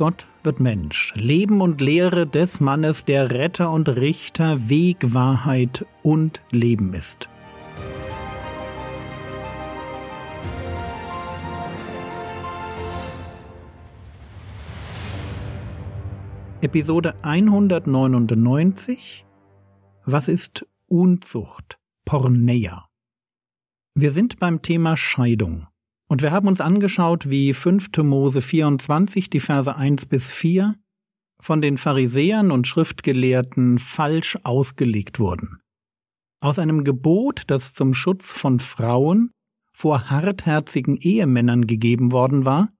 Gott wird Mensch. Leben und Lehre des Mannes, der Retter und Richter, Weg, Wahrheit und Leben ist. Episode 199 Was ist Unzucht? Porneia. Wir sind beim Thema Scheidung. Und wir haben uns angeschaut, wie 5. Mose 24, die Verse 1 bis 4, von den Pharisäern und Schriftgelehrten falsch ausgelegt wurden. Aus einem Gebot, das zum Schutz von Frauen vor hartherzigen Ehemännern gegeben worden war,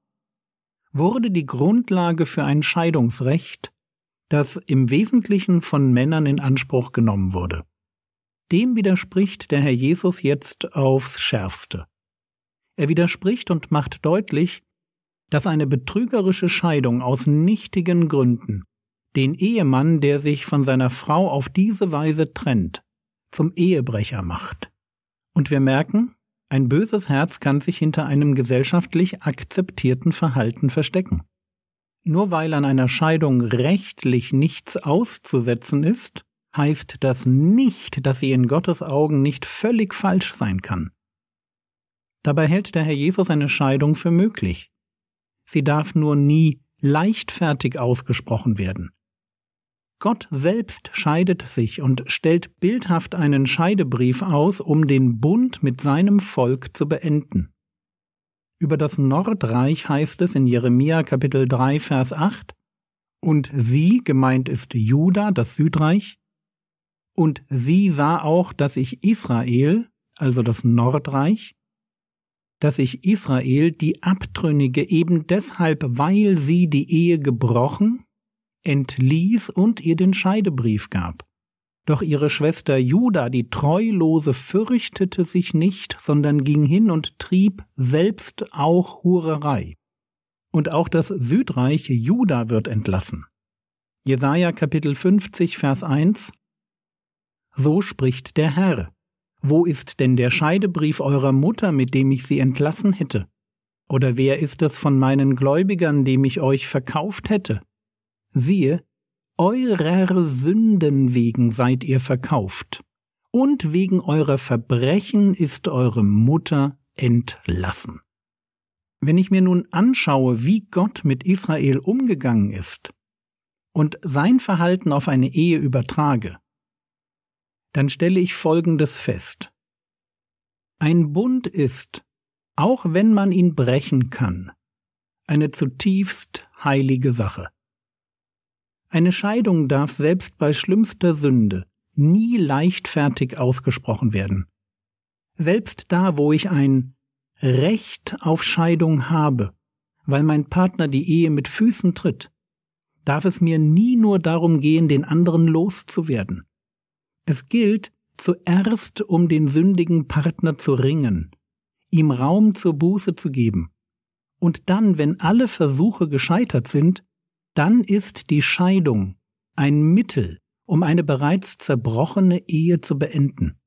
wurde die Grundlage für ein Scheidungsrecht, das im Wesentlichen von Männern in Anspruch genommen wurde. Dem widerspricht der Herr Jesus jetzt aufs schärfste. Er widerspricht und macht deutlich, dass eine betrügerische Scheidung aus nichtigen Gründen den Ehemann, der sich von seiner Frau auf diese Weise trennt, zum Ehebrecher macht. Und wir merken, ein böses Herz kann sich hinter einem gesellschaftlich akzeptierten Verhalten verstecken. Nur weil an einer Scheidung rechtlich nichts auszusetzen ist, heißt das nicht, dass sie in Gottes Augen nicht völlig falsch sein kann. Dabei hält der Herr Jesus eine Scheidung für möglich. Sie darf nur nie leichtfertig ausgesprochen werden. Gott selbst scheidet sich und stellt bildhaft einen Scheidebrief aus, um den Bund mit seinem Volk zu beenden. Über das Nordreich heißt es in Jeremia Kapitel 3 Vers 8, und sie, gemeint ist Juda, das Südreich, und sie sah auch, dass ich Israel, also das Nordreich, dass sich Israel die Abtrünnige eben deshalb, weil sie die Ehe gebrochen, entließ und ihr den Scheidebrief gab. Doch ihre Schwester Juda, die Treulose, fürchtete sich nicht, sondern ging hin und trieb selbst auch Hurerei. Und auch das Südreich Juda wird entlassen. Jesaja Kapitel 50, Vers 1 So spricht der Herr. Wo ist denn der Scheidebrief eurer Mutter, mit dem ich sie entlassen hätte? Oder wer ist es von meinen Gläubigern, dem ich euch verkauft hätte? Siehe, eurer Sünden wegen seid ihr verkauft, und wegen eurer Verbrechen ist eure Mutter entlassen. Wenn ich mir nun anschaue, wie Gott mit Israel umgegangen ist und sein Verhalten auf eine Ehe übertrage, dann stelle ich Folgendes fest. Ein Bund ist, auch wenn man ihn brechen kann, eine zutiefst heilige Sache. Eine Scheidung darf selbst bei schlimmster Sünde nie leichtfertig ausgesprochen werden. Selbst da, wo ich ein Recht auf Scheidung habe, weil mein Partner die Ehe mit Füßen tritt, darf es mir nie nur darum gehen, den anderen loszuwerden. Es gilt, zuerst um den sündigen Partner zu ringen, ihm Raum zur Buße zu geben. Und dann, wenn alle Versuche gescheitert sind, dann ist die Scheidung ein Mittel, um eine bereits zerbrochene Ehe zu beenden.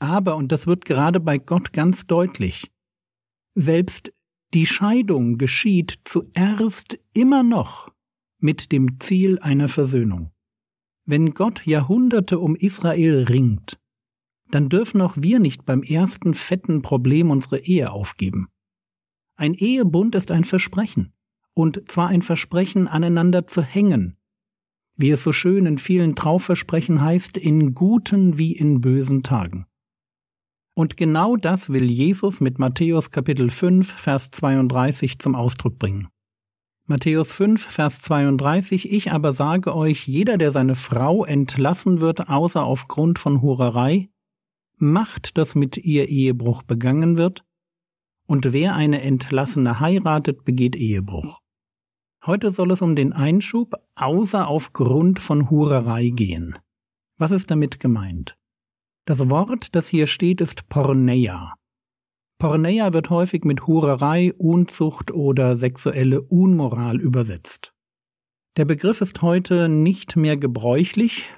Aber, und das wird gerade bei Gott ganz deutlich, selbst die Scheidung geschieht zuerst immer noch mit dem Ziel einer Versöhnung. Wenn Gott Jahrhunderte um Israel ringt, dann dürfen auch wir nicht beim ersten fetten Problem unsere Ehe aufgeben. Ein Ehebund ist ein Versprechen, und zwar ein Versprechen, aneinander zu hängen, wie es so schön in vielen Trauversprechen heißt, in guten wie in bösen Tagen. Und genau das will Jesus mit Matthäus Kapitel 5, Vers 32 zum Ausdruck bringen. Matthäus 5, Vers 32, ich aber sage euch, jeder, der seine Frau entlassen wird, außer aufgrund von Hurerei, macht, dass mit ihr Ehebruch begangen wird, und wer eine Entlassene heiratet, begeht Ehebruch. Heute soll es um den Einschub außer aufgrund von Hurerei gehen. Was ist damit gemeint? Das Wort, das hier steht, ist Porneia. Porneia wird häufig mit Hurerei, Unzucht oder sexuelle Unmoral übersetzt. Der Begriff ist heute nicht mehr gebräuchlich,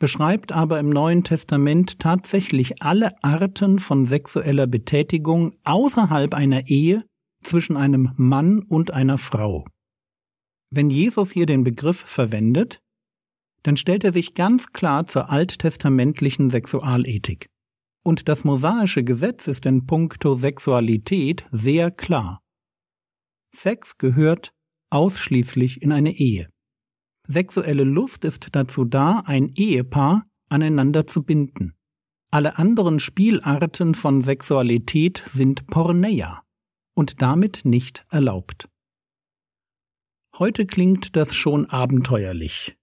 beschreibt aber im Neuen Testament tatsächlich alle Arten von sexueller Betätigung außerhalb einer Ehe zwischen einem Mann und einer Frau. Wenn Jesus hier den Begriff verwendet, dann stellt er sich ganz klar zur alttestamentlichen Sexualethik. Und das mosaische Gesetz ist in puncto Sexualität sehr klar. Sex gehört ausschließlich in eine Ehe. Sexuelle Lust ist dazu da, ein Ehepaar aneinander zu binden. Alle anderen Spielarten von Sexualität sind Porneia und damit nicht erlaubt. Heute klingt das schon abenteuerlich.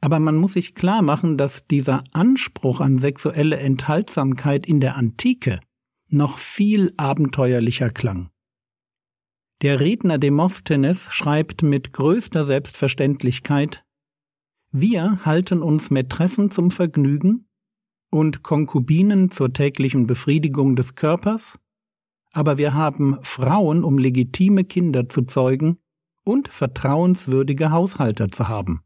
Aber man muss sich klar machen, dass dieser Anspruch an sexuelle Enthaltsamkeit in der Antike noch viel abenteuerlicher klang. Der Redner Demosthenes schreibt mit größter Selbstverständlichkeit Wir halten uns Mätressen zum Vergnügen und Konkubinen zur täglichen Befriedigung des Körpers, aber wir haben Frauen, um legitime Kinder zu zeugen und vertrauenswürdige Haushalter zu haben.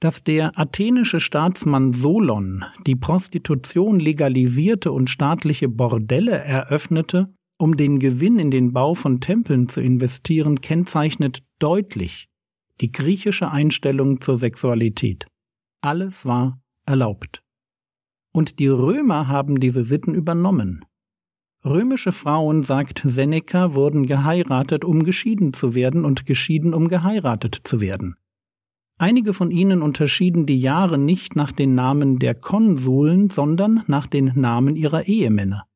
Dass der athenische Staatsmann Solon die Prostitution legalisierte und staatliche Bordelle eröffnete, um den Gewinn in den Bau von Tempeln zu investieren, kennzeichnet deutlich die griechische Einstellung zur Sexualität. Alles war erlaubt. Und die Römer haben diese Sitten übernommen. Römische Frauen, sagt Seneca, wurden geheiratet, um geschieden zu werden und geschieden, um geheiratet zu werden. Einige von ihnen unterschieden die Jahre nicht nach den Namen der Konsuln, sondern nach den Namen ihrer Ehemänner.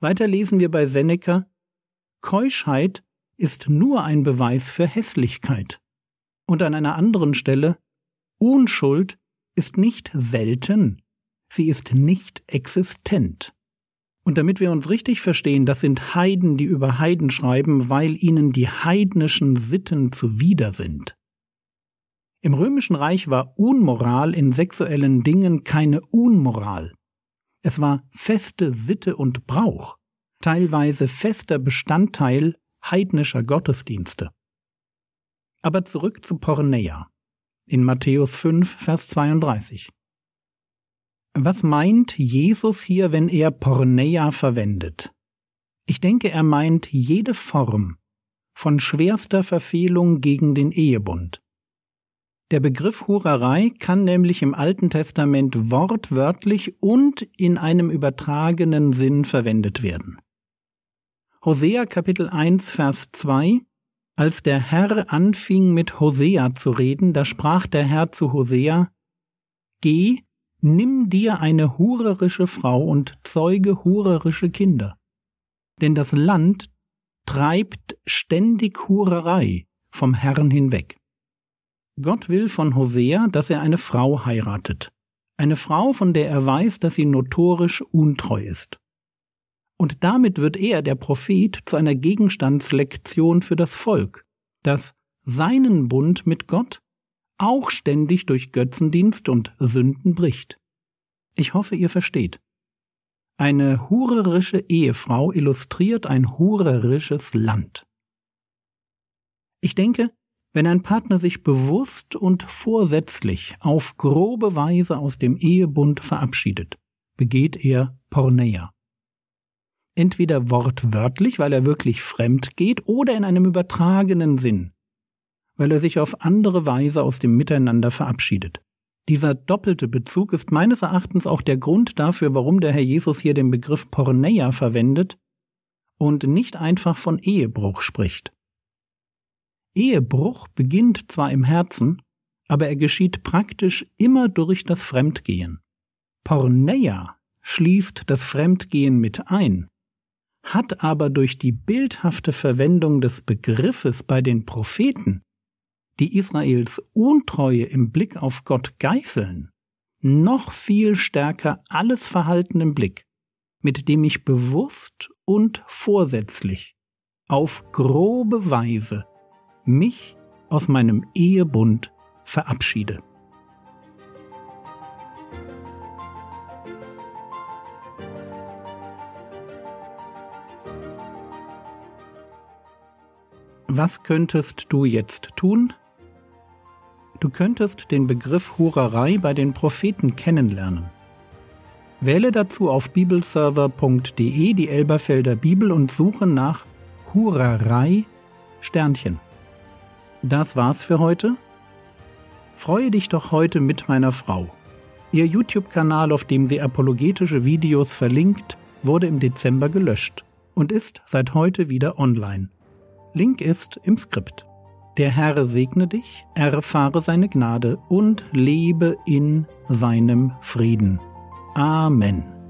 Weiter lesen wir bei Seneca Keuschheit ist nur ein Beweis für Hässlichkeit. Und an einer anderen Stelle Unschuld ist nicht selten, sie ist nicht existent. Und damit wir uns richtig verstehen, das sind Heiden, die über Heiden schreiben, weil ihnen die heidnischen Sitten zuwider sind. Im römischen Reich war Unmoral in sexuellen Dingen keine Unmoral. Es war feste Sitte und Brauch, teilweise fester Bestandteil heidnischer Gottesdienste. Aber zurück zu Porneia in Matthäus 5, Vers 32. Was meint Jesus hier, wenn er Porneia verwendet? Ich denke, er meint jede Form von schwerster Verfehlung gegen den Ehebund. Der Begriff Hurerei kann nämlich im Alten Testament wortwörtlich und in einem übertragenen Sinn verwendet werden. Hosea Kapitel 1 Vers 2 Als der Herr anfing mit Hosea zu reden, da sprach der Herr zu Hosea Geh, nimm dir eine hurerische Frau und zeuge hurerische Kinder. Denn das Land treibt ständig Hurerei vom Herrn hinweg. Gott will von Hosea, dass er eine Frau heiratet. Eine Frau, von der er weiß, dass sie notorisch untreu ist. Und damit wird er, der Prophet, zu einer Gegenstandslektion für das Volk, das seinen Bund mit Gott auch ständig durch Götzendienst und Sünden bricht. Ich hoffe, ihr versteht. Eine hurerische Ehefrau illustriert ein hurerisches Land. Ich denke, wenn ein Partner sich bewusst und vorsätzlich auf grobe Weise aus dem Ehebund verabschiedet, begeht er Porneia. Entweder wortwörtlich, weil er wirklich fremd geht, oder in einem übertragenen Sinn, weil er sich auf andere Weise aus dem Miteinander verabschiedet. Dieser doppelte Bezug ist meines Erachtens auch der Grund dafür, warum der Herr Jesus hier den Begriff Porneia verwendet und nicht einfach von Ehebruch spricht. Ehebruch beginnt zwar im Herzen, aber er geschieht praktisch immer durch das Fremdgehen. Porneia schließt das Fremdgehen mit ein, hat aber durch die bildhafte Verwendung des Begriffes bei den Propheten, die Israels Untreue im Blick auf Gott geißeln, noch viel stärker alles Verhalten im Blick, mit dem ich bewusst und vorsätzlich auf grobe Weise mich aus meinem Ehebund verabschiede. Was könntest du jetzt tun? Du könntest den Begriff Hurerei bei den Propheten kennenlernen. Wähle dazu auf bibelserver.de die Elberfelder Bibel und suche nach Hurerei Sternchen. Das war's für heute. Freue dich doch heute mit meiner Frau. Ihr YouTube-Kanal, auf dem sie apologetische Videos verlinkt, wurde im Dezember gelöscht und ist seit heute wieder online. Link ist im Skript. Der Herr segne dich, erfahre seine Gnade und lebe in seinem Frieden. Amen.